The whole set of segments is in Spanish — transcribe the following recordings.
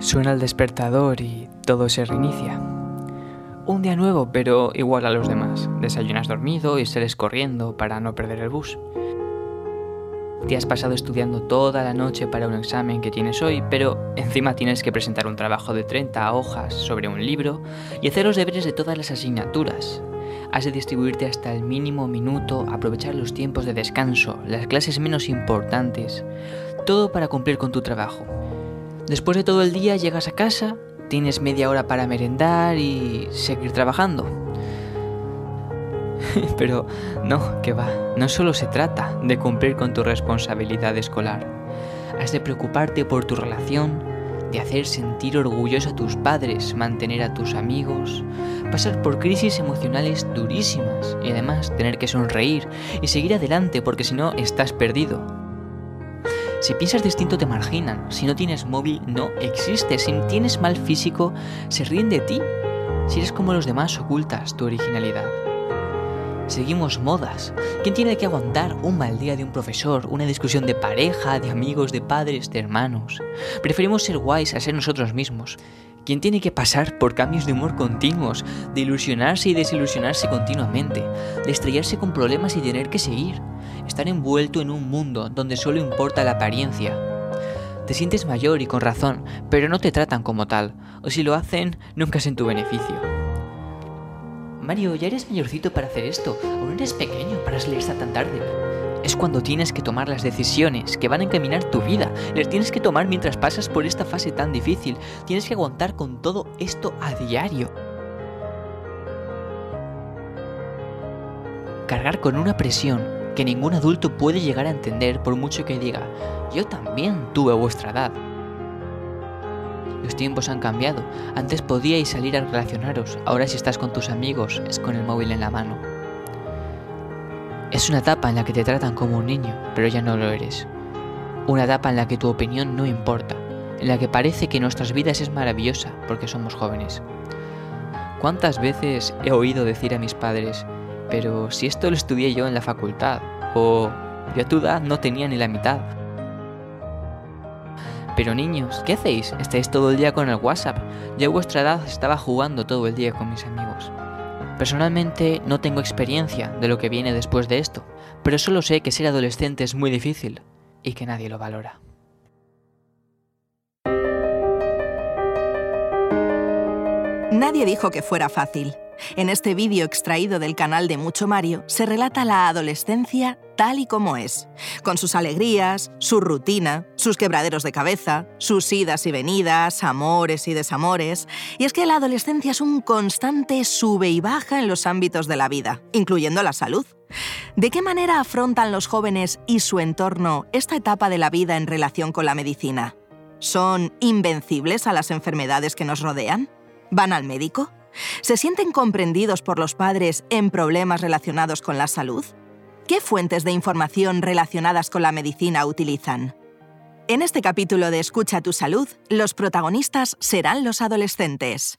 Suena el despertador y todo se reinicia. Un día nuevo, pero igual a los demás. Desayunas dormido y sales corriendo para no perder el bus. Te has pasado estudiando toda la noche para un examen que tienes hoy, pero encima tienes que presentar un trabajo de 30 hojas sobre un libro y hacer los deberes de todas las asignaturas. Has de distribuirte hasta el mínimo minuto, aprovechar los tiempos de descanso, las clases menos importantes, todo para cumplir con tu trabajo. Después de todo el día llegas a casa, tienes media hora para merendar y seguir trabajando. Pero no, que va, no solo se trata de cumplir con tu responsabilidad escolar. Has de preocuparte por tu relación, de hacer sentir orgulloso a tus padres, mantener a tus amigos, pasar por crisis emocionales durísimas y además tener que sonreír y seguir adelante porque si no estás perdido. Si piensas distinto te marginan, si no tienes móvil no existes, si tienes mal físico se ríen de ti, si eres como los demás ocultas tu originalidad. Seguimos modas. ¿Quién tiene que aguantar un mal día de un profesor, una discusión de pareja, de amigos, de padres, de hermanos? Preferimos ser guays a ser nosotros mismos. ¿Quién tiene que pasar por cambios de humor continuos, de ilusionarse y desilusionarse continuamente, de estrellarse con problemas y tener que seguir? Estar envuelto en un mundo donde solo importa la apariencia. Te sientes mayor y con razón, pero no te tratan como tal, o si lo hacen, nunca es en tu beneficio. Mario, ya eres mayorcito para hacer esto, aún eres pequeño para salir hasta tan tarde. Es cuando tienes que tomar las decisiones que van a encaminar tu vida. Las tienes que tomar mientras pasas por esta fase tan difícil. Tienes que aguantar con todo esto a diario. Cargar con una presión que ningún adulto puede llegar a entender por mucho que diga, yo también tuve vuestra edad. Los tiempos han cambiado. Antes podíais salir a relacionaros, ahora si estás con tus amigos es con el móvil en la mano. Es una etapa en la que te tratan como un niño, pero ya no lo eres. Una etapa en la que tu opinión no importa, en la que parece que nuestras vidas es maravillosa porque somos jóvenes. ¿Cuántas veces he oído decir a mis padres, pero si esto lo estudié yo en la facultad, o yo a tu edad no tenía ni la mitad. Pero niños, ¿qué hacéis? ¿Estáis todo el día con el WhatsApp? Yo a vuestra edad estaba jugando todo el día con mis amigos. Personalmente no tengo experiencia de lo que viene después de esto, pero solo sé que ser adolescente es muy difícil y que nadie lo valora. Nadie dijo que fuera fácil. En este vídeo extraído del canal de Mucho Mario se relata la adolescencia tal y como es, con sus alegrías, su rutina, sus quebraderos de cabeza, sus idas y venidas, amores y desamores. Y es que la adolescencia es un constante sube y baja en los ámbitos de la vida, incluyendo la salud. ¿De qué manera afrontan los jóvenes y su entorno esta etapa de la vida en relación con la medicina? ¿Son invencibles a las enfermedades que nos rodean? ¿Van al médico? ¿Se sienten comprendidos por los padres en problemas relacionados con la salud? ¿Qué fuentes de información relacionadas con la medicina utilizan? En este capítulo de Escucha tu salud, los protagonistas serán los adolescentes.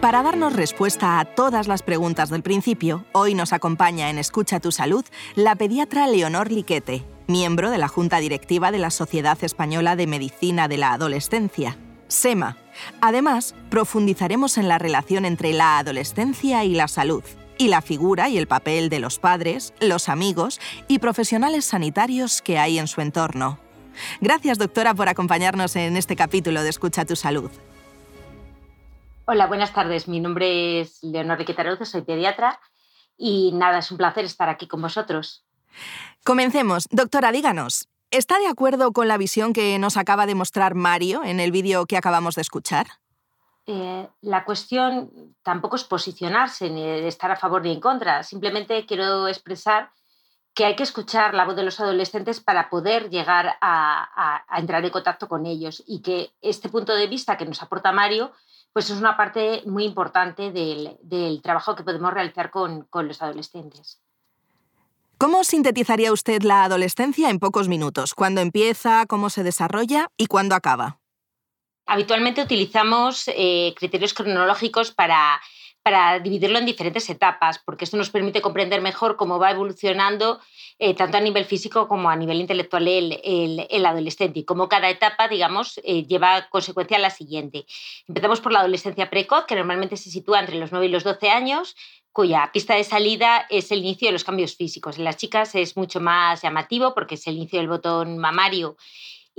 Para darnos respuesta a todas las preguntas del principio, hoy nos acompaña en Escucha tu salud la pediatra Leonor Liquete, miembro de la Junta Directiva de la Sociedad Española de Medicina de la Adolescencia, SEMA, Además, profundizaremos en la relación entre la adolescencia y la salud, y la figura y el papel de los padres, los amigos y profesionales sanitarios que hay en su entorno. Gracias, doctora, por acompañarnos en este capítulo de Escucha tu Salud. Hola, buenas tardes. Mi nombre es Leonor Riquetaroz, soy pediatra y nada, es un placer estar aquí con vosotros. Comencemos. Doctora, díganos, ¿Está de acuerdo con la visión que nos acaba de mostrar Mario en el vídeo que acabamos de escuchar? Eh, la cuestión tampoco es posicionarse ni estar a favor ni en contra. Simplemente quiero expresar que hay que escuchar la voz de los adolescentes para poder llegar a, entrar en contacto con ellos y que este punto de vista que nos aporta Mario pues es una parte muy importante del, trabajo que podemos realizar con los adolescentes. ¿Cómo sintetizaría usted la adolescencia en pocos minutos? ¿Cuándo empieza, cómo se desarrolla y cuándo acaba? Habitualmente utilizamos eh, criterios cronológicos para, para dividirlo en diferentes etapas, porque esto nos permite comprender mejor cómo va evolucionando eh, tanto a nivel físico como a nivel intelectual el, adolescente y cómo cada etapa, digamos, eh, lleva consecuencia a la siguiente. Empezamos por la adolescencia precoz, que normalmente se sitúa entre los 9 y los 12 años, cuya pista de salida es el inicio de los cambios físicos. En las chicas es mucho más llamativo porque es el inicio del botón mamario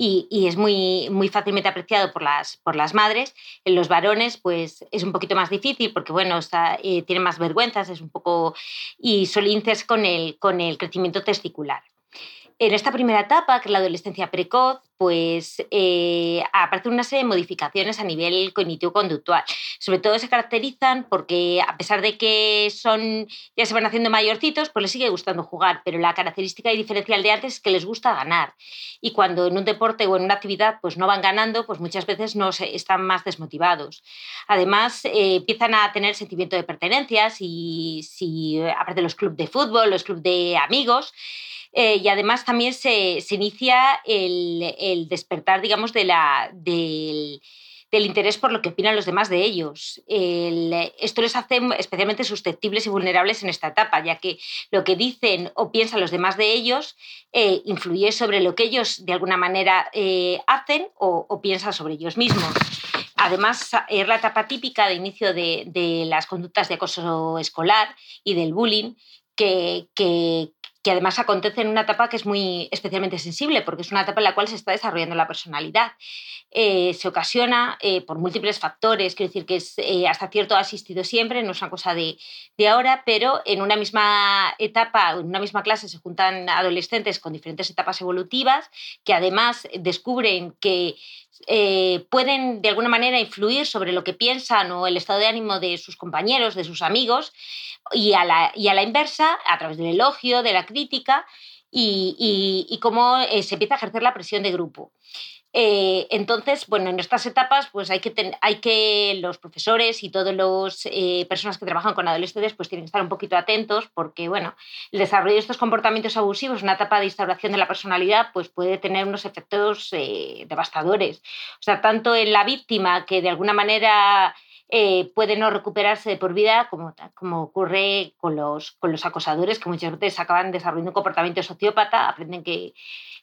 y, es muy, muy fácilmente apreciado por las, por las madres. En los varones, pues es un poquito más difícil porque, bueno, está, eh, tienen más vergüenzas, es un poco. y solinces con el, con el crecimiento testicular. En esta primera etapa, que es la adolescencia precoz, pues eh, aparecen una serie de modificaciones a nivel cognitivo-conductual. Sobre todo se caracterizan porque, a pesar de que son ya se van haciendo mayorcitos, pues les sigue gustando jugar, pero la característica y diferencial de antes es que les gusta ganar. Y cuando en un deporte o en una actividad pues no van ganando, pues muchas veces no están más desmotivados. Además, eh, empiezan a tener sentimiento de pertenencia, si, si aparte de los clubes de fútbol, los clubes de amigos, eh, y además también se, inicia el, despertar, digamos, de la, del, interés por lo que opinan los demás de ellos. esto les hace especialmente susceptibles y vulnerables en esta etapa, ya que lo que dicen o piensan los demás de ellos eh, influye sobre lo que ellos de alguna manera eh, hacen o, piensan sobre ellos mismos. Además, es la etapa típica de inicio de, las conductas de acoso escolar y del bullying, que además acontece en una etapa que es muy especialmente sensible, porque es una etapa en la cual se está desarrollando la personalidad. Eh, se ocasiona eh, por múltiples factores, quiero decir que es eh, hasta cierto ha asistido siempre, no es una cosa de, de, ahora, pero en una misma etapa, en una misma clase se juntan adolescentes con diferentes etapas evolutivas que además descubren que pueden de alguna manera influir sobre lo que piensan o el estado de ánimo de sus compañeros, de sus amigos, y a la, inversa, a través del elogio, de la crítica, y, y, cómo eh, se empieza a ejercer la presión de grupo. Eh, entonces, bueno, en estas etapas, pues hay que, hay que los profesores y todas las eh, personas que trabajan con adolescentes, pues tienen que estar un poquito atentos porque, bueno, el desarrollo de estos comportamientos abusivos, una etapa de instauración de la personalidad, pues puede tener unos efectos devastadores. O sea, tanto en la víctima que de alguna manera eh, puede no recuperarse de por vida, como, como ocurre con los, con los acosadores, que muchas veces acaban desarrollando un comportamiento sociópata, aprenden que,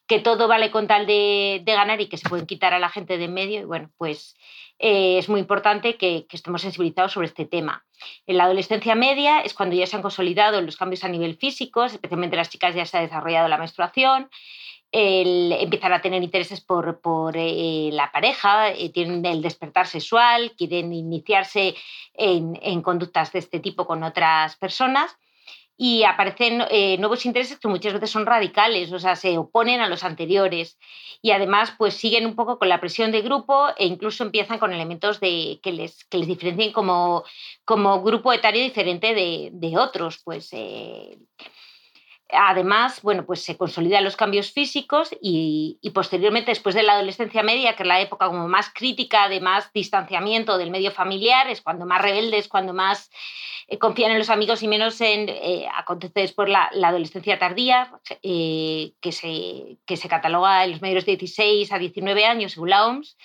que todo vale con tal de, de, ganar y que se pueden quitar a la gente de en medio. Y bueno, pues eh, es muy importante que, que, estemos sensibilizados sobre este tema. En la adolescencia media es cuando ya se han consolidado los cambios a nivel físico, especialmente las chicas ya se ha desarrollado la menstruación el empezar a tener intereses por, eh, la pareja, eh, tienen el despertar sexual, quieren iniciarse en, conductas de este tipo con otras personas y aparecen eh, nuevos intereses que muchas veces son radicales, o sea, se oponen a los anteriores y además pues siguen un poco con la presión de grupo e incluso empiezan con elementos de, que, les, que les diferencien como, como grupo etario diferente de, de otros, pues Además, bueno, pues se consolidan los cambios físicos y, posteriormente, después de la adolescencia media, que es la época como más crítica, de más distanciamiento del medio familiar, es cuando más rebeldes, cuando más eh, confían en los amigos y menos en... Eh, acontece después la, adolescencia tardía, eh, que, se, que se cataloga en los medios de 16 a 19 años, según la OMS.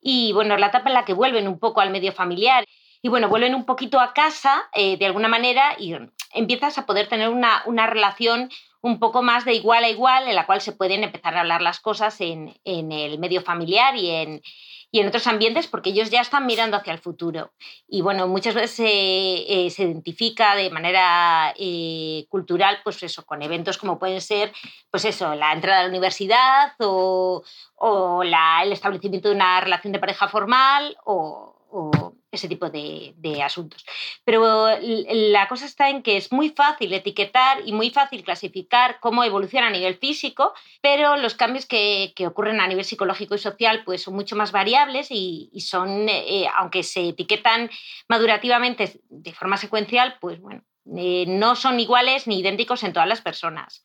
Y bueno, es la etapa en la que vuelven un poco al medio familiar y bueno, vuelven un poquito a casa de alguna manera y empiezas a poder tener una, una, relación un poco más de igual a igual en la cual se pueden empezar a hablar las cosas en, en el medio familiar y en, y en otros ambientes porque ellos ya están mirando hacia el futuro. Y bueno, muchas veces se, eh, identifica de manera eh, cultural, pues eso, con eventos como pueden ser, pues eso, la entrada a la universidad o, o la, el establecimiento de una relación de pareja formal o, o ese tipo de, asuntos. Pero la cosa está en que es muy fácil etiquetar y muy fácil clasificar cómo evoluciona a nivel físico, pero los cambios que, ocurren a nivel psicológico y social pues, son mucho más variables y, son, eh, aunque se etiquetan madurativamente de forma secuencial, pues bueno, eh, no son iguales ni idénticos en todas las personas.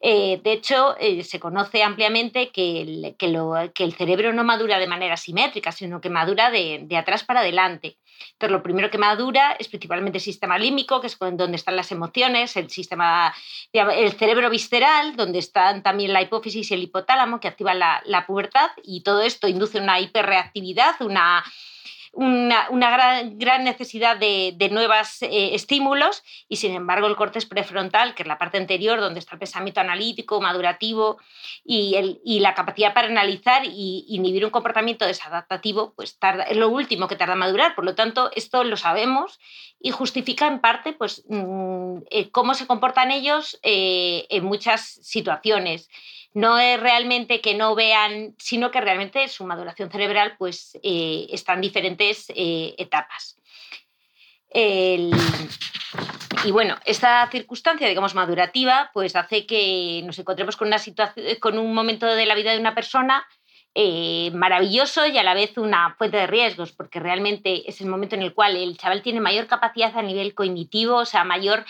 Eh, de hecho, eh, se conoce ampliamente que el, que, el, cerebro no madura de manera simétrica, sino que madura de, atrás para adelante. Entonces, lo primero que madura es principalmente el sistema límbico, que es donde están las emociones, el sistema, el cerebro visceral, donde están también la hipófisis y el hipotálamo, que activan la, la pubertad, y todo esto induce una hiperreactividad, una una, gran, necesidad de, nuevos eh, estímulos y sin embargo el corte prefrontal, que es la parte anterior donde está el pensamiento analítico, madurativo y, la capacidad para analizar y inhibir un comportamiento desadaptativo, pues tarda, es lo último que tarda en madurar. Por lo tanto, esto lo sabemos y justifica en parte pues, mm, eh, cómo se comportan ellos eh, en muchas situaciones no es realmente que no vean, sino que realmente su maduración cerebral pues, eh, está en diferentes eh, etapas. y bueno, esta circunstancia, digamos, madurativa, pues hace que nos encontremos con, una con un momento de la vida de una persona eh, maravilloso y a la vez una fuente de riesgos, porque realmente es el momento en el cual el chaval tiene mayor capacidad a nivel cognitivo, o sea, mayor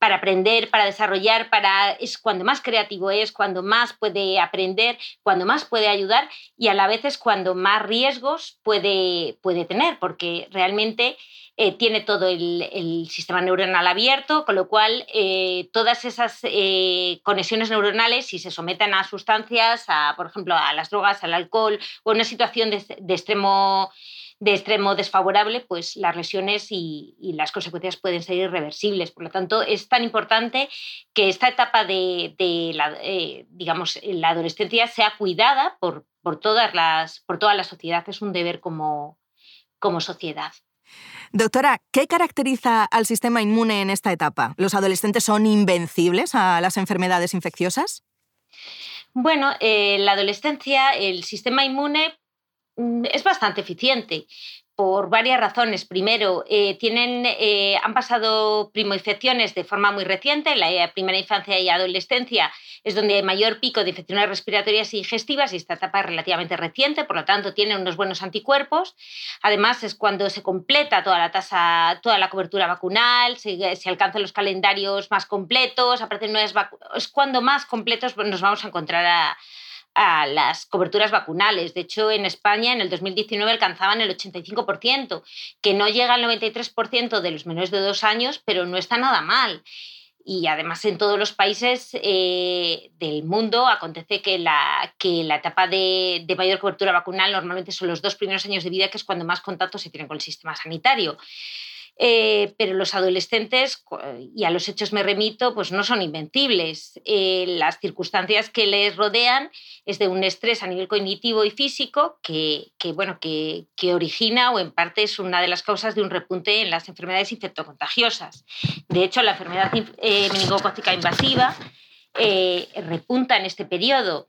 para aprender, para desarrollar, para es cuando más creativo es, cuando más puede aprender, cuando más puede ayudar y a la vez es cuando más riesgos puede, puede tener, porque realmente eh, tiene todo el, sistema neuronal abierto, con lo cual eh, todas esas eh, conexiones neuronales, si se someten a sustancias, a, por ejemplo, a las drogas, al alcohol o una situación de extremo de extremo desfavorable, pues las lesiones y, las consecuencias pueden ser irreversibles. Por lo tanto, es tan importante que esta etapa de, la, eh, digamos, la adolescencia sea cuidada por, por, todas las, por toda la sociedad. Es un deber como, como sociedad. Doctora, ¿qué caracteriza al sistema inmune en esta etapa? ¿Los adolescentes son invencibles a las enfermedades infecciosas? Bueno, en eh, la adolescencia, el sistema inmune es bastante eficiente por varias razones. Primero, eh, tienen, eh, han pasado primoinfecciones de forma muy reciente. En la primera infancia y adolescencia es donde hay mayor pico de infecciones respiratorias y digestivas y esta etapa es relativamente reciente, por lo tanto tienen unos buenos anticuerpos. Además, es cuando se completa toda la tasa, toda la cobertura vacunal, se, alcanzan los calendarios más completos, aparecen nuevas es cuando más completos nos vamos a encontrar a a las coberturas vacunales. De hecho, en España en el 2019 alcanzaban el 85%, que no llega al 93% de los menores de dos años, pero no está nada mal. Y además en todos los países eh, del mundo acontece que la, que la etapa de, de, mayor cobertura vacunal normalmente son los dos primeros años de vida, que es cuando más contacto se tiene con el sistema sanitario. Eh, pero los adolescentes, y a los hechos me remito, pues no son invencibles. Eh, las circunstancias que les rodean es de un estrés a nivel cognitivo y físico que, bueno, que, origina o en parte es una de las causas de un repunte en las enfermedades infectocontagiosas. De hecho, la enfermedad eh, invasiva repunta en este periodo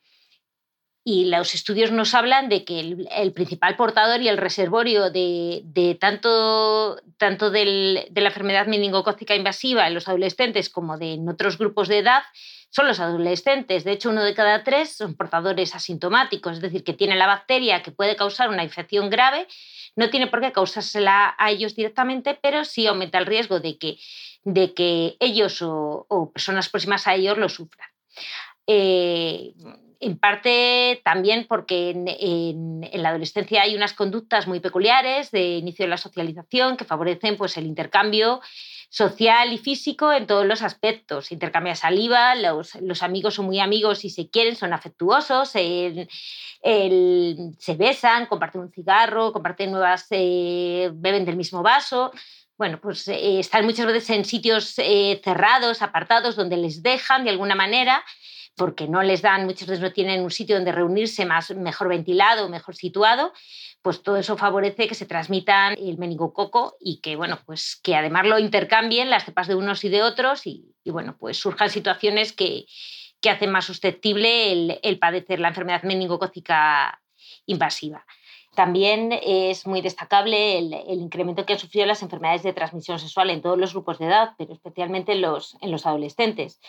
y los estudios nos hablan de que el, principal portador y el reservorio de, tanto, tanto de la enfermedad meningocócica invasiva en los adolescentes como de en otros grupos de edad son los adolescentes. De hecho, uno de cada tres son portadores asintomáticos, es decir, que tienen la bacteria que puede causar una infección grave. No tiene por qué causársela a ellos directamente, pero sí aumenta el riesgo de que, de que ellos o, personas próximas a ellos lo sufran. Eh, en parte también porque en, la adolescencia hay unas conductas muy peculiares de inicio de la socialización que favorecen pues, el intercambio social y físico en todos los aspectos. Intercambia saliva, los, amigos son muy amigos y se quieren, son afectuosos, se besan, comparten un cigarro, comparten nuevas, eh, beben del mismo vaso. Bueno, pues eh, están muchas veces en sitios eh, cerrados, apartados, donde les dejan de alguna manera porque no les dan, muchas veces no tienen un sitio donde reunirse más, mejor ventilado, mejor situado, pues todo eso favorece que se transmitan el meningococo y que, bueno, pues que además lo intercambien las cepas de unos y de otros y, bueno, pues surjan situaciones que, que hacen más susceptible el, el padecer la enfermedad meningocócica invasiva. También es muy destacable el, incremento que han sufrido las enfermedades de transmisión sexual en todos los grupos de edad, pero especialmente en los, en los adolescentes.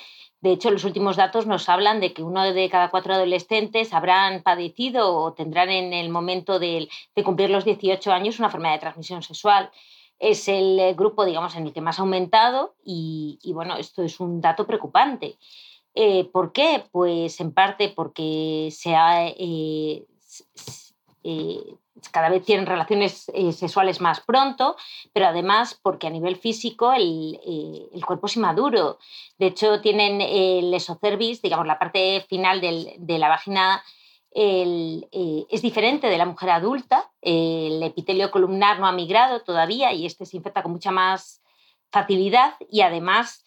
De hecho, los últimos datos nos hablan de que uno de cada cuatro adolescentes habrán padecido o tendrán en el momento de, cumplir los 18 años una enfermedad de transmisión sexual. Es el eh, grupo, digamos, en el que más ha aumentado y, bueno, esto es un dato preocupante. Eh, ¿Por qué? Pues en parte porque se ha, eh, cada vez tienen relaciones eh, sexuales más pronto, pero además porque a nivel físico el, eh, el cuerpo es inmaduro. De hecho, tienen el esocervis, digamos, la parte final del, de la vagina es diferente de la mujer adulta. El epitelio columnar no ha migrado todavía y este se infecta con mucha más facilidad y además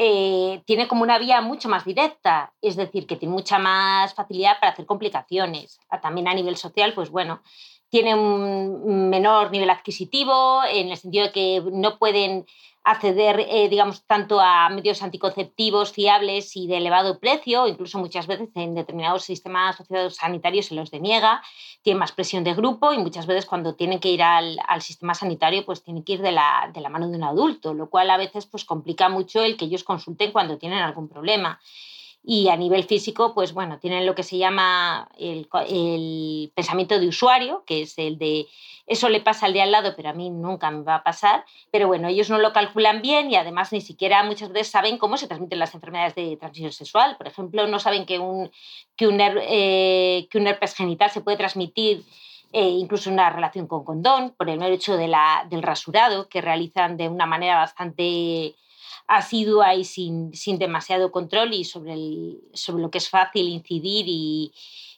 eh, tiene como una vía mucho más directa, es decir, que tiene mucha más facilidad para hacer complicaciones. Ah, también a nivel social, pues bueno, tiene un menor nivel adquisitivo en el sentido de que no pueden acceder, eh, digamos, tanto a medios anticonceptivos fiables y de elevado precio, incluso muchas veces en determinados sistemas sanitarios se los deniega, tienen más presión de grupo y muchas veces cuando tienen que ir al, sistema sanitario pues tienen que ir de la, de la, mano de un adulto, lo cual a veces pues complica mucho el que ellos consulten cuando tienen algún problema. Y a nivel físico, pues bueno, tienen lo que se llama el, el, pensamiento de usuario, que es el de eso le pasa al de al lado, pero a mí nunca me va a pasar. Pero bueno, ellos no lo calculan bien y además ni siquiera muchas veces saben cómo se transmiten las enfermedades de transmisión sexual. Por ejemplo, no saben que un, que un, eh, que un herpes genital se puede transmitir eh, incluso en una relación con condón, por el mero hecho del rasurado, que realizan de una manera bastante asidua y sin, sin demasiado control y sobre, el, sobre lo que es fácil incidir y,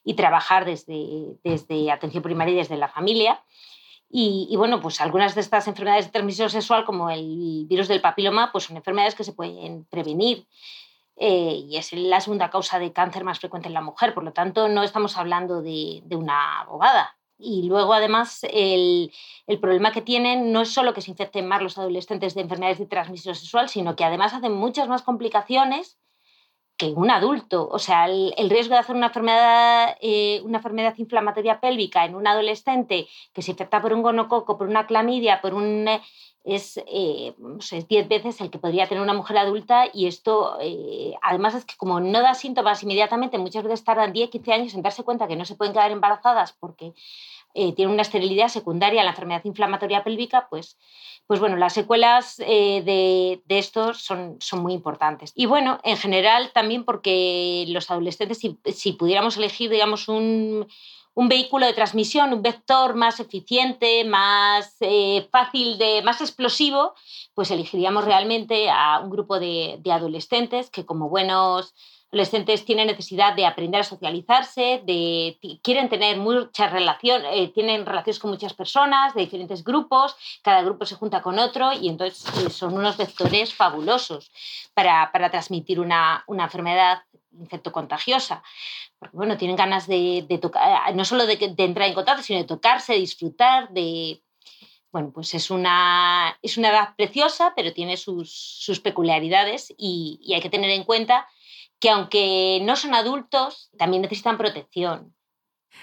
y trabajar desde, desde atención primaria y desde la familia. Y, y, bueno, pues algunas de estas enfermedades de transmisión sexual, como el virus del papiloma, pues son enfermedades que se pueden prevenir. Eh, y es la segunda causa de cáncer más frecuente en la mujer. Por lo tanto, no estamos hablando de, de una bobada. Y luego, además, el, el, problema que tienen no es solo que se infecten más los adolescentes de enfermedades de transmisión sexual, sino que además hacen muchas más complicaciones que un adulto. O sea, el, riesgo de hacer una enfermedad, eh, una enfermedad inflamatoria pélvica en un adolescente que se infecta por un gonococo, por una clamidia, por un es, eh, 10 veces el que podría tener una mujer adulta y esto, eh, además es que como no da síntomas inmediatamente, muchas veces tardan 10, 15 años en darse cuenta que no se pueden quedar embarazadas porque eh, tienen una esterilidad secundaria a la enfermedad inflamatoria pélvica, pues, pues bueno, las secuelas eh, de, de esto son, son muy importantes. Y bueno, en general también porque los adolescentes, si, si pudiéramos elegir, digamos, un un vehículo de transmisión, un vector más eficiente, más eh, fácil, de, más explosivo, pues elegiríamos realmente a un grupo de, adolescentes que como buenos adolescentes tienen necesidad de aprender a socializarse, de, quieren tener muchas relaciones, eh, tienen relaciones con muchas personas de diferentes grupos, cada grupo se junta con otro y entonces eh, son unos vectores fabulosos para, transmitir una, una enfermedad infectocontagiosa porque bueno, tienen ganas de, tocar, no solo de, entrar en contacto, sino de tocarse, disfrutar, de... Bueno, pues es una, es una edad preciosa, pero tiene sus, peculiaridades y hay que tener en cuenta que aunque no son adultos, también necesitan protección.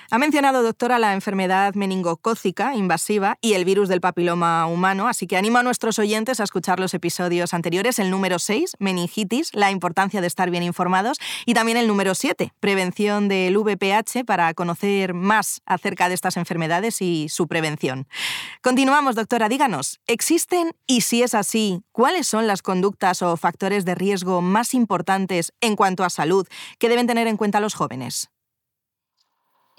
Ha mencionado, doctora, la enfermedad meningocócica invasiva y el virus del papiloma humano, así que animo a nuestros oyentes a escuchar los episodios anteriores, el número 6, meningitis, la importancia de estar bien informados, y también el número 7, prevención del VPH, para conocer más acerca de estas enfermedades y su prevención. Continuamos, doctora, díganos, ¿existen y si es así, cuáles son las conductas o factores de riesgo más importantes en cuanto a salud que deben tener en cuenta los jóvenes?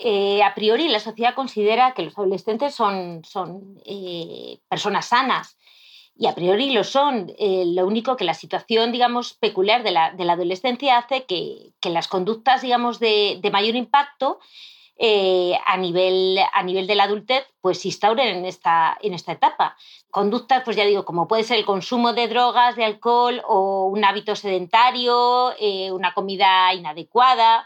Eh, a priori la sociedad considera que los adolescentes son, son eh, personas sanas y a priori lo son. Eh, lo único que la situación, digamos, peculiar de la, de la adolescencia hace que, que, las conductas, digamos, de, de mayor impacto a, nivel, a nivel de la adultez, pues se instauren en esta, en esta etapa. Conductas, pues ya digo, como puede ser el consumo de drogas, de alcohol o un hábito sedentario, una comida inadecuada,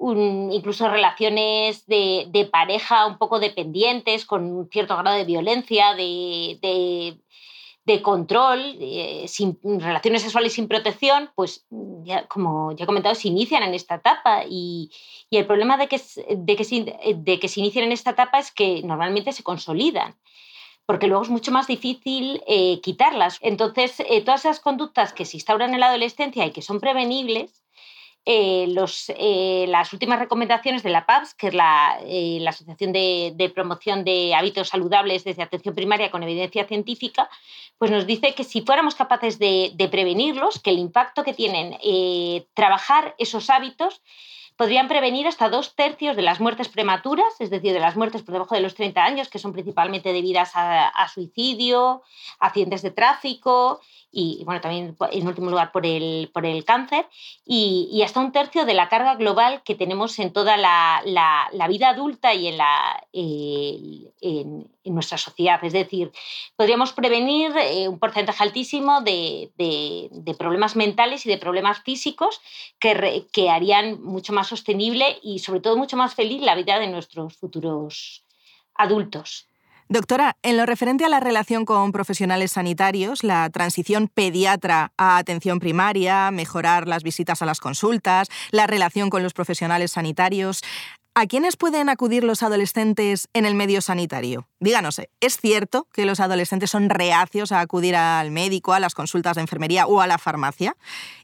incluso relaciones de, pareja un poco dependientes, con un cierto grado de violencia, de, control, sin, relaciones sexuales sin protección, pues ya, como ya he comentado, se inician en esta etapa. Y, el problema de que, que se, de que se inician en esta etapa es que normalmente se consolidan porque luego es mucho más difícil eh, quitarlas. Entonces, eh, todas esas conductas que se instauran en la adolescencia y que son prevenibles, eh, eh, las últimas recomendaciones de la PAPS, que es la, eh, Asociación de, Promoción de Hábitos Saludables desde Atención Primaria con Evidencia Científica, pues nos dice que si fuéramos capaces de, prevenirlos, que el impacto que tienen trabajar esos hábitos podrían prevenir hasta dos tercios de las muertes prematuras, es decir, de las muertes por debajo de los 30 años, que son principalmente debidas a, suicidio, accidentes de tráfico y, bueno, también en último lugar por el, por el cáncer, y, hasta un tercio de la carga global que tenemos en toda la, vida adulta y en, la, en, nuestra sociedad. Es decir, podríamos prevenir eh, un porcentaje altísimo de, problemas mentales y de problemas físicos que, que harían mucho más sostenible y sobre todo mucho más feliz la vida de nuestros futuros adultos. Doctora, en lo referente a la relación con profesionales sanitarios, la transición pediatra a atención primaria, mejorar las visitas a las consultas, la relación con los profesionales sanitarios, ¿A quiénes pueden acudir los adolescentes en el medio sanitario? Díganos, ¿es cierto que los adolescentes son reacios a acudir al médico, a las consultas de enfermería o a la farmacia?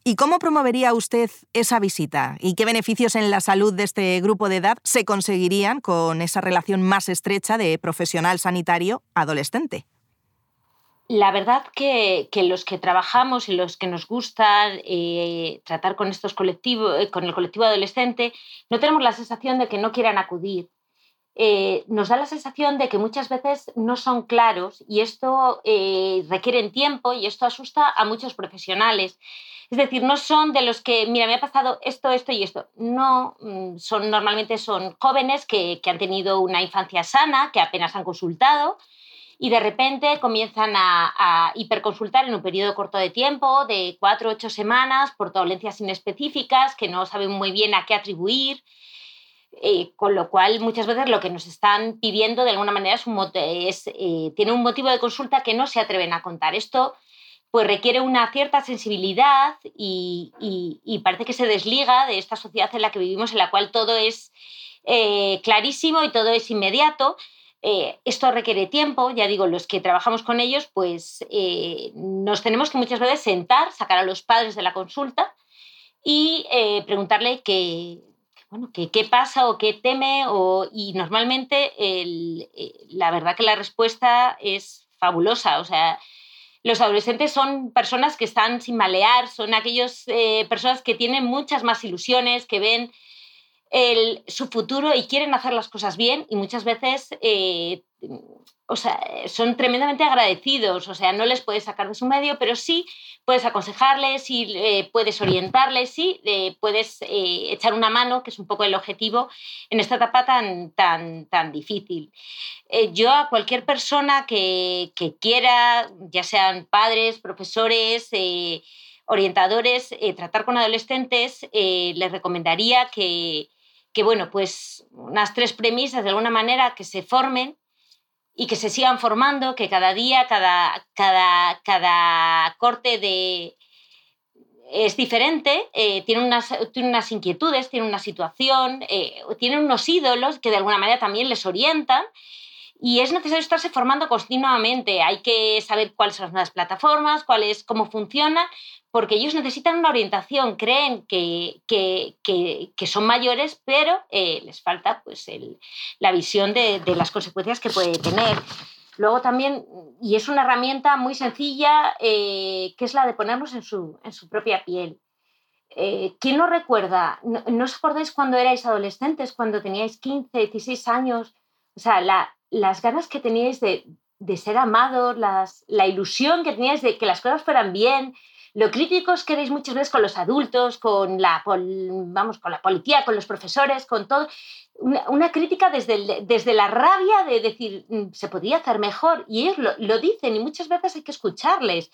¿Y cómo promovería usted esa visita? ¿Y qué beneficios en la salud de este grupo de edad se conseguirían con esa relación más estrecha de profesional sanitario adolescente? La verdad que, los que trabajamos y los que nos gusta eh, tratar con estos colectivos, eh, con el colectivo adolescente, no tenemos la sensación de que no quieran acudir. Eh, nos da la sensación de que muchas veces no son claros y esto requiere tiempo y esto asusta a muchos profesionales. Es decir, no son de los que, mira, me ha pasado esto, esto y esto. No, mm, son normalmente son jóvenes que, que han tenido una infancia sana, que apenas han consultado y de repente comienzan a, hiperconsultar en un periodo corto de tiempo, de cuatro o ocho semanas, por dolencias inespecíficas que no saben muy bien a qué atribuir. Eh, con lo cual, muchas veces lo que nos están pidiendo de alguna manera es, un, eh, tiene un motivo de consulta que no se atreven a contar. Esto pues requiere una cierta sensibilidad y, parece que se desliga de esta sociedad en la que vivimos, en la cual todo es eh, clarísimo y todo es inmediato eh, esto requiere tiempo, ya digo, los que trabajamos con ellos, pues eh, nos tenemos que muchas veces sentar, sacar a los padres de la consulta y eh, preguntarle qué, pasa o qué teme. O, y normalmente la verdad que la respuesta es fabulosa. O sea, los adolescentes son personas que están sin malear, son aquellas personas que tienen muchas más ilusiones, que ven su futuro y quieren hacer las cosas bien y muchas veces eh, o sea, son tremendamente agradecidos, o sea, no les puedes sacar de su medio, pero sí puedes aconsejarles, y eh, puedes orientarles, sí eh, puedes echar una mano, que es un poco el objetivo en esta etapa tan, tan, tan difícil. yo a cualquier persona que, que, quiera, ya sean padres, profesores, orientadores, tratar con adolescentes, les recomendaría que, que, bueno, pues unas tres premisas de alguna manera que se formen y que se sigan formando, que cada día, cada, cada, cada corte de, es diferente, eh, tiene, unas, tiene, unas, inquietudes, tiene una situación, eh, tiene unos ídolos que de alguna manera también les orientan y es necesario estarse formando continuamente. Hay que saber cuáles son las plataformas, cuál es, cómo funcionan, porque ellos necesitan una orientación, creen que, que, son mayores, pero eh, les falta pues, la visión de, las consecuencias que puede tener. Luego también, y es una herramienta muy sencilla, eh, que es la de ponernos en su, en su propia piel. Eh, ¿Quién no recuerda? ¿No, os acordáis cuando erais adolescentes, cuando teníais 15, 16 años? O sea, las ganas que teníais de, de ser amados, las, la ilusión que teníais de que las cosas fueran bien, lo críticos que erais muchas veces con los adultos, con la, vamos, con la policía, con los profesores, con todo. Una, crítica desde, desde la rabia de decir, mm, se podría hacer mejor. Y ellos lo, dicen y muchas veces hay que escucharles.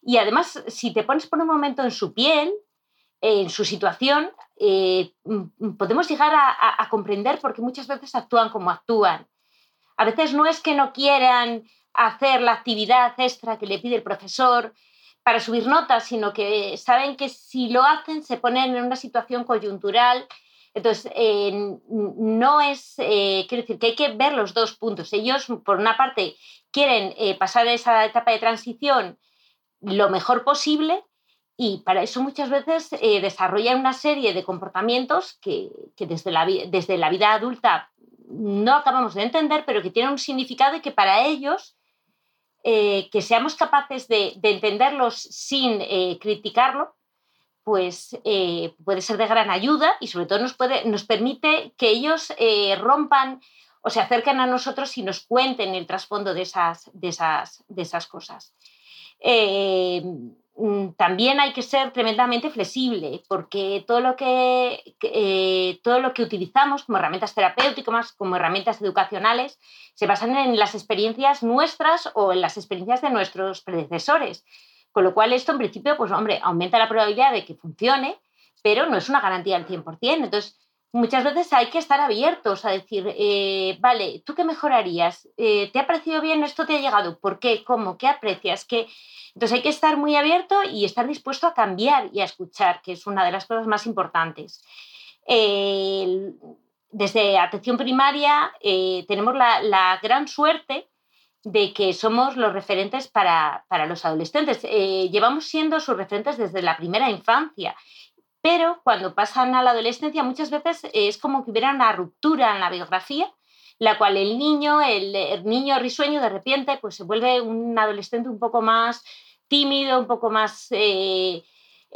Y además, si te pones por un momento en su piel, en su situación, eh, mm, podemos llegar a, a, comprender por qué muchas veces actúan como actúan. A veces no es que no quieran hacer la actividad extra que le pide el profesor, para subir notas, sino que saben que si lo hacen se ponen en una situación coyuntural. Entonces, eh, no es, eh, quiero decir, que hay que ver los dos puntos. Ellos, por una parte, quieren eh, pasar esa etapa de transición lo mejor posible y para eso muchas veces desarrollan una serie de comportamientos que, que desde, la, desde la vida adulta no acabamos de entender, pero que tienen un significado y que para ellos eh, que seamos capaces de, entenderlos sin eh, criticarlo, pues eh, puede ser de gran ayuda y sobre todo nos, permite que ellos rompan o se acerquen a nosotros y nos cuenten el trasfondo de esas, de esas, de esas cosas. Eh, mm, también hay que ser tremendamente flexible porque todo lo que, todo lo que utilizamos como herramientas terapéuticas, como herramientas educacionales, se basan en las experiencias nuestras o en las experiencias de nuestros predecesores. Con lo cual esto en principio, pues hombre, aumenta la probabilidad de que funcione, pero no es una garantía al 100%. Entonces, muchas veces hay que estar abiertos a decir, eh, vale, ¿tú qué mejorarías? Eh, ¿Te ha parecido bien? ¿Esto te ha llegado? ¿Por qué? ¿Cómo? ¿Qué aprecias? ¿Qué? Entonces hay que estar muy abierto y estar dispuesto a cambiar y a escuchar, que es una de las cosas más importantes. desde atención primaria eh, tenemos la, la gran suerte de que somos los referentes para, los adolescentes. Eh, llevamos siendo sus referentes desde la primera infancia, pero cuando pasan a la adolescencia muchas veces es como que hubiera una ruptura en la biografía, la cual el niño, el, niño risueño de repente pues se vuelve un adolescente un poco más tímido, un poco más... Eh,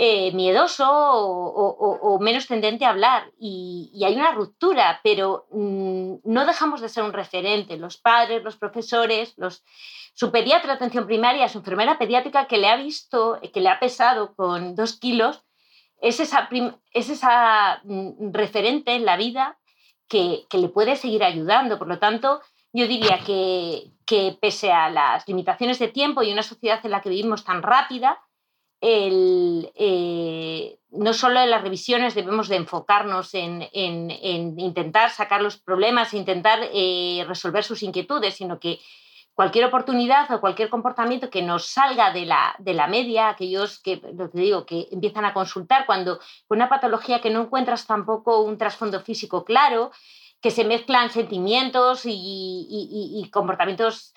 eh, miedoso o, menos tendente a hablar y, hay una ruptura, pero mm, no dejamos de ser un referente. Los padres, los profesores, los, su pediatra de atención primaria, su enfermera pediátrica que le ha visto, que le ha pesado con dos kilos, es esa, es esa mm, referente en la vida que, que, le puede seguir ayudando. Por lo tanto, yo diría que, que pese a las limitaciones de tiempo y una sociedad en la que vivimos tan rápida, el, eh, no solo en las revisiones debemos de enfocarnos en, intentar sacar los problemas e intentar eh, resolver sus inquietudes, sino que cualquier oportunidad o cualquier comportamiento que nos salga de la, de la media, aquellos que, lo digo, que empiezan a consultar cuando con una patología que no encuentras tampoco un trasfondo físico claro, que se mezclan sentimientos y, comportamientos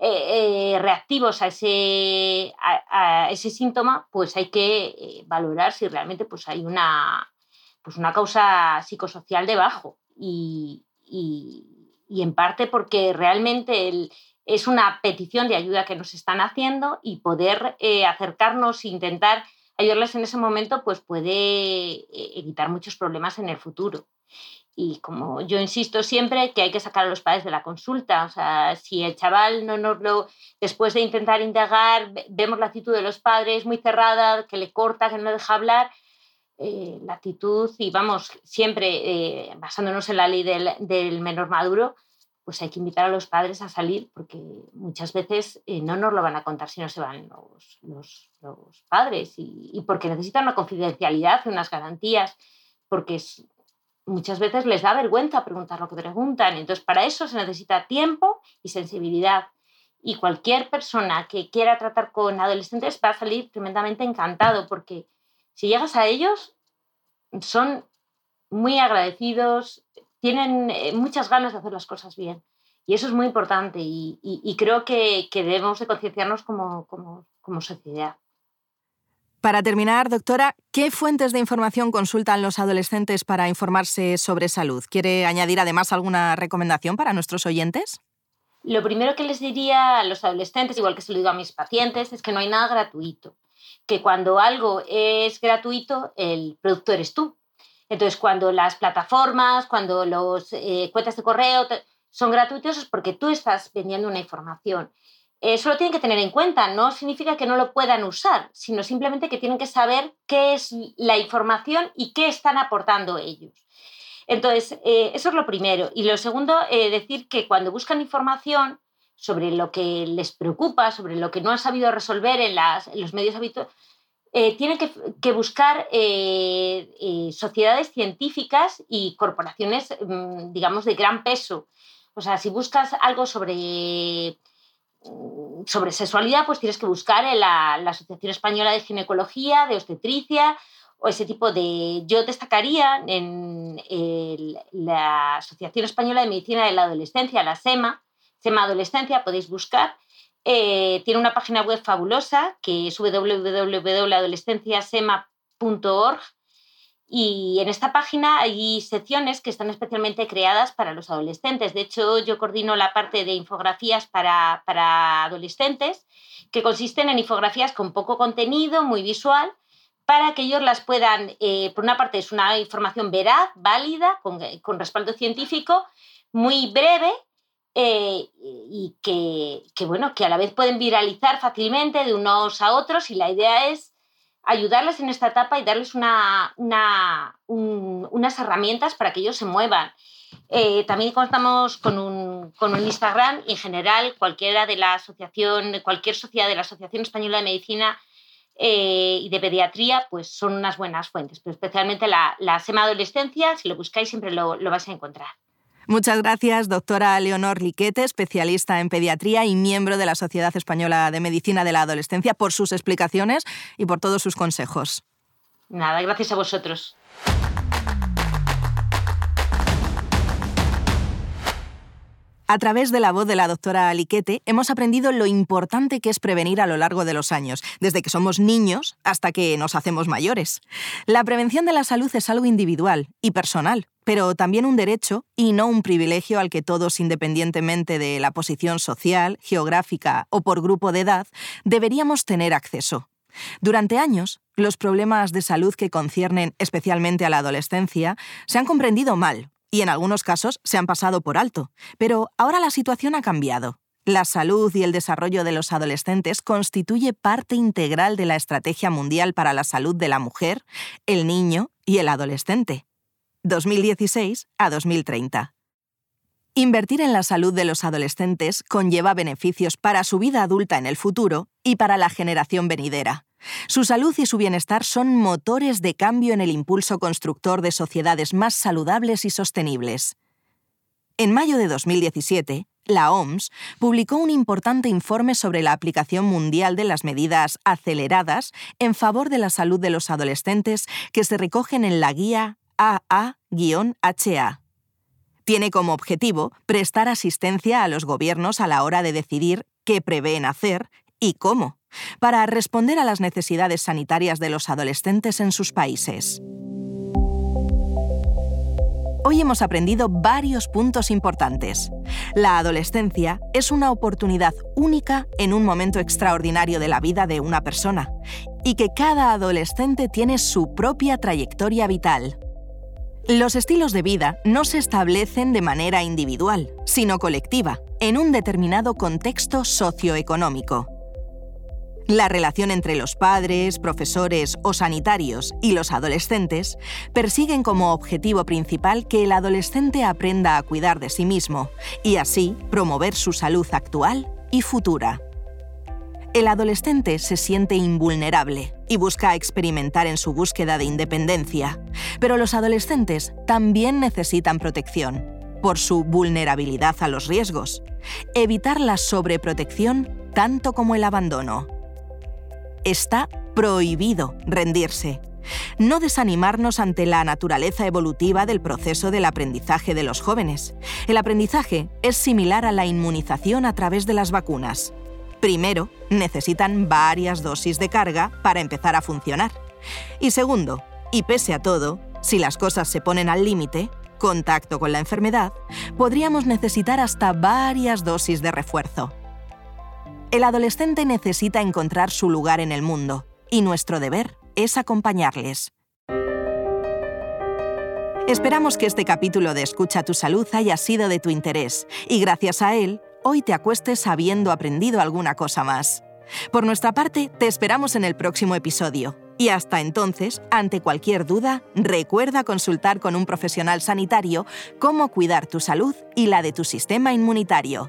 eh, eh, reactivos a ese, a, ese, síntoma, pues hay que eh, valorar si realmente pues hay una, pues una causa psicosocial debajo. Y, en parte porque realmente es una petición de ayuda que nos están haciendo y poder acercarnos e intentar ayudarles en ese momento, pues puede evitar muchos problemas en el futuro. Y como yo insisto siempre que hay que sacar a los padres de la consulta, o sea, si el chaval no nos lo, después de intentar indagar, vemos la actitud de los padres muy cerrada, que le corta, que no deja hablar, eh, la actitud, y vamos, siempre eh, basándonos en la ley del, menor maduro, pues hay que invitar a los padres a salir, porque muchas veces eh, no nos lo van a contar si no se van los, los, padres, y, y, porque necesitan una confidencialidad, unas garantías, porque muchas veces les da vergüenza preguntar lo que preguntan. Entonces, para eso se necesita tiempo y sensibilidad. Y cualquier persona que quiera tratar con adolescentes va a salir tremendamente encantado porque si llegas a ellos, son muy agradecidos, tienen eh, muchas ganas de hacer las cosas bien. Y eso es muy importante y, creo que, debemos de concienciarnos como, como sociedad. Para terminar, doctora, ¿qué fuentes de información consultan los adolescentes para informarse sobre salud? ¿Quiere añadir además alguna recomendación para nuestros oyentes? Lo primero que les diría a los adolescentes, igual que se lo digo a mis pacientes, es que no hay nada gratuito. Que cuando algo es gratuito, el producto eres tú. Entonces, cuando las plataformas, cuando los eh, cuentas de correo son gratuitos, es porque tú estás vendiendo una información. Eso lo tienen que tener en cuenta. No significa que no lo puedan usar, sino simplemente que tienen que saber qué es la información y qué están aportando ellos. Entonces, eh, eso es lo primero. Y lo segundo, eh, decir que cuando buscan información sobre lo que les preocupa, sobre lo que no han sabido resolver en, los medios habituales, eh, tienen que, buscar sociedades científicas y corporaciones, mm, digamos, de gran peso. O sea, si buscas algo sobre sobre sexualidad, pues tienes que buscar en la, Asociación Española de Ginecología, de Obstetricia o ese tipo de... Yo destacaría en la Asociación Española de Medicina de la Adolescencia, la SEMA, SEMA Adolescencia, podéis buscar. Eh, tiene una página web fabulosa que es www.adolescenciasema.org y en esta página hay secciones que están especialmente creadas para los adolescentes. De hecho, yo coordino la parte de infografías para, para adolescentes, que consisten en infografías con poco contenido, muy visual, para que ellos las puedan, eh, por una parte es una información veraz, válida, con, con respaldo científico, muy breve eh, y que, que, bueno, que a la vez pueden viralizar fácilmente de unos a otros y la idea es ayudarles en esta etapa y darles una, una, unas herramientas para que ellos se muevan. Eh, también contamos con un, con un, Instagram y en general cualquiera de la asociación, cualquier sociedad de la Asociación Española de Medicina eh, y de Pediatría, pues son unas buenas fuentes, pero especialmente la, la SEMA Adolescencia, si lo buscáis siempre lo, lo vais a encontrar. Muchas gracias, doctora Leonor Liquete, especialista en pediatría y miembro de la Sociedad Española de Medicina de la Adolescencia, por sus explicaciones y por todos sus consejos. Nada, gracias a vosotros. A través de la voz de la doctora Aliquete hemos aprendido lo importante que es prevenir a lo largo de los años, desde que somos niños hasta que nos hacemos mayores. La prevención de la salud es algo individual y personal, pero también un derecho y no un privilegio al que todos, independientemente de la posición social, geográfica o por grupo de edad, deberíamos tener acceso. Durante años, los problemas de salud que conciernen especialmente a la adolescencia se han comprendido mal y en algunos casos se han pasado por alto. Pero ahora la situación ha cambiado. La salud y el desarrollo de los adolescentes constituye parte integral de la Estrategia Mundial para la Salud de la Mujer, el Niño y el Adolescente, 2016 a 2030. Invertir en la salud de los adolescentes conlleva beneficios para su vida adulta en el futuro y para la generación venidera. Su salud y su bienestar son motores de cambio en el impulso constructor de sociedades más saludables y sostenibles. En mayo de 2017, la OMS publicó un importante informe sobre la aplicación mundial de las medidas aceleradas en favor de la salud de los adolescentes que se recogen en la guía AA-HA. Tiene como objetivo prestar asistencia a los gobiernos a la hora de decidir qué prevén hacer y cómo para responder a las necesidades sanitarias de los adolescentes en sus países. Hoy hemos aprendido varios puntos importantes. La adolescencia es una oportunidad única en un momento extraordinario de la vida de una persona y que cada adolescente tiene su propia trayectoria vital. Los estilos de vida no se establecen de manera individual, sino colectiva, en un determinado contexto socioeconómico. La relación entre los padres, profesores o sanitarios y los adolescentes persiguen como objetivo principal que el adolescente aprenda a cuidar de sí mismo y así promover su salud actual y futura. El adolescente se siente invulnerable y busca experimentar en su búsqueda de independencia, pero los adolescentes también necesitan protección por su vulnerabilidad a los riesgos, evitar la sobreprotección tanto como el abandono está prohibido rendirse. No desanimarnos ante la naturaleza evolutiva del proceso del aprendizaje de los jóvenes. El aprendizaje es similar a la inmunización a través de las vacunas. Primero, necesitan varias dosis de carga para empezar a funcionar. Y segundo, y pese a todo, si las cosas se ponen al límite, contacto con la enfermedad, podríamos necesitar hasta varias dosis de refuerzo. El adolescente necesita encontrar su lugar en el mundo y nuestro deber es acompañarles. Esperamos que este capítulo de Escucha tu salud haya sido de tu interés y gracias a él, hoy te acuestes habiendo aprendido alguna cosa más. Por nuestra parte, te esperamos en el próximo episodio. Y hasta entonces, ante cualquier duda, recuerda consultar con un profesional sanitario cómo cuidar tu salud y la de tu sistema inmunitario.